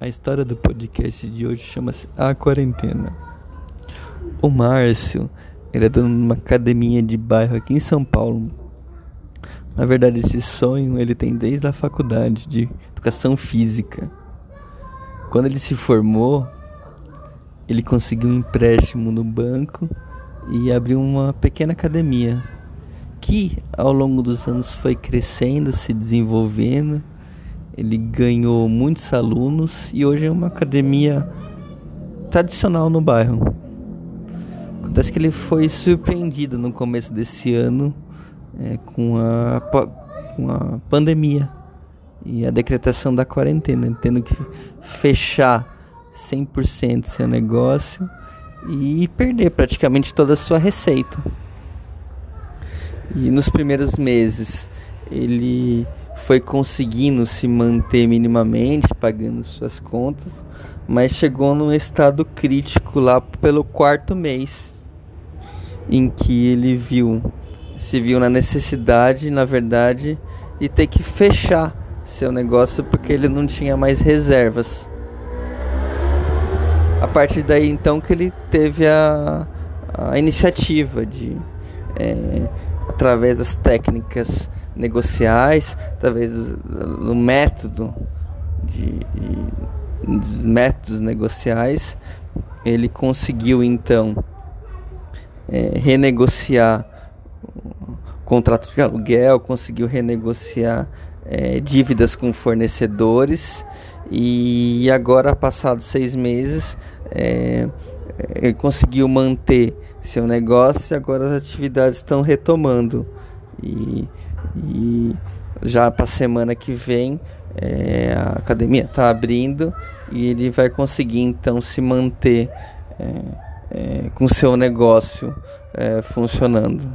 A história do podcast de hoje chama-se A Quarentena. O Márcio, ele é dono de uma academia de bairro aqui em São Paulo. Na verdade, esse sonho ele tem desde a faculdade de educação física. Quando ele se formou, ele conseguiu um empréstimo no banco e abriu uma pequena academia que ao longo dos anos foi crescendo, se desenvolvendo ele ganhou muitos alunos e hoje é uma academia tradicional no bairro. Acontece que ele foi surpreendido no começo desse ano é, com, a, com a pandemia e a decretação da quarentena, tendo que fechar 100% seu negócio e perder praticamente toda a sua receita. E nos primeiros meses ele foi conseguindo se manter minimamente, pagando suas contas, mas chegou num estado crítico lá pelo quarto mês, em que ele viu, se viu na necessidade, na verdade, de ter que fechar seu negócio porque ele não tinha mais reservas. A partir daí então que ele teve a, a iniciativa de é, através das técnicas negociais, através do, método de, de, métodos negociais, ele conseguiu então é, renegociar o contrato de aluguel, conseguiu renegociar é, dívidas com fornecedores e agora, passados seis meses, é, ele conseguiu manter seu negócio e agora as atividades estão retomando. E, e já para a semana que vem é, a academia está abrindo e ele vai conseguir então se manter é, é, com seu negócio é, funcionando.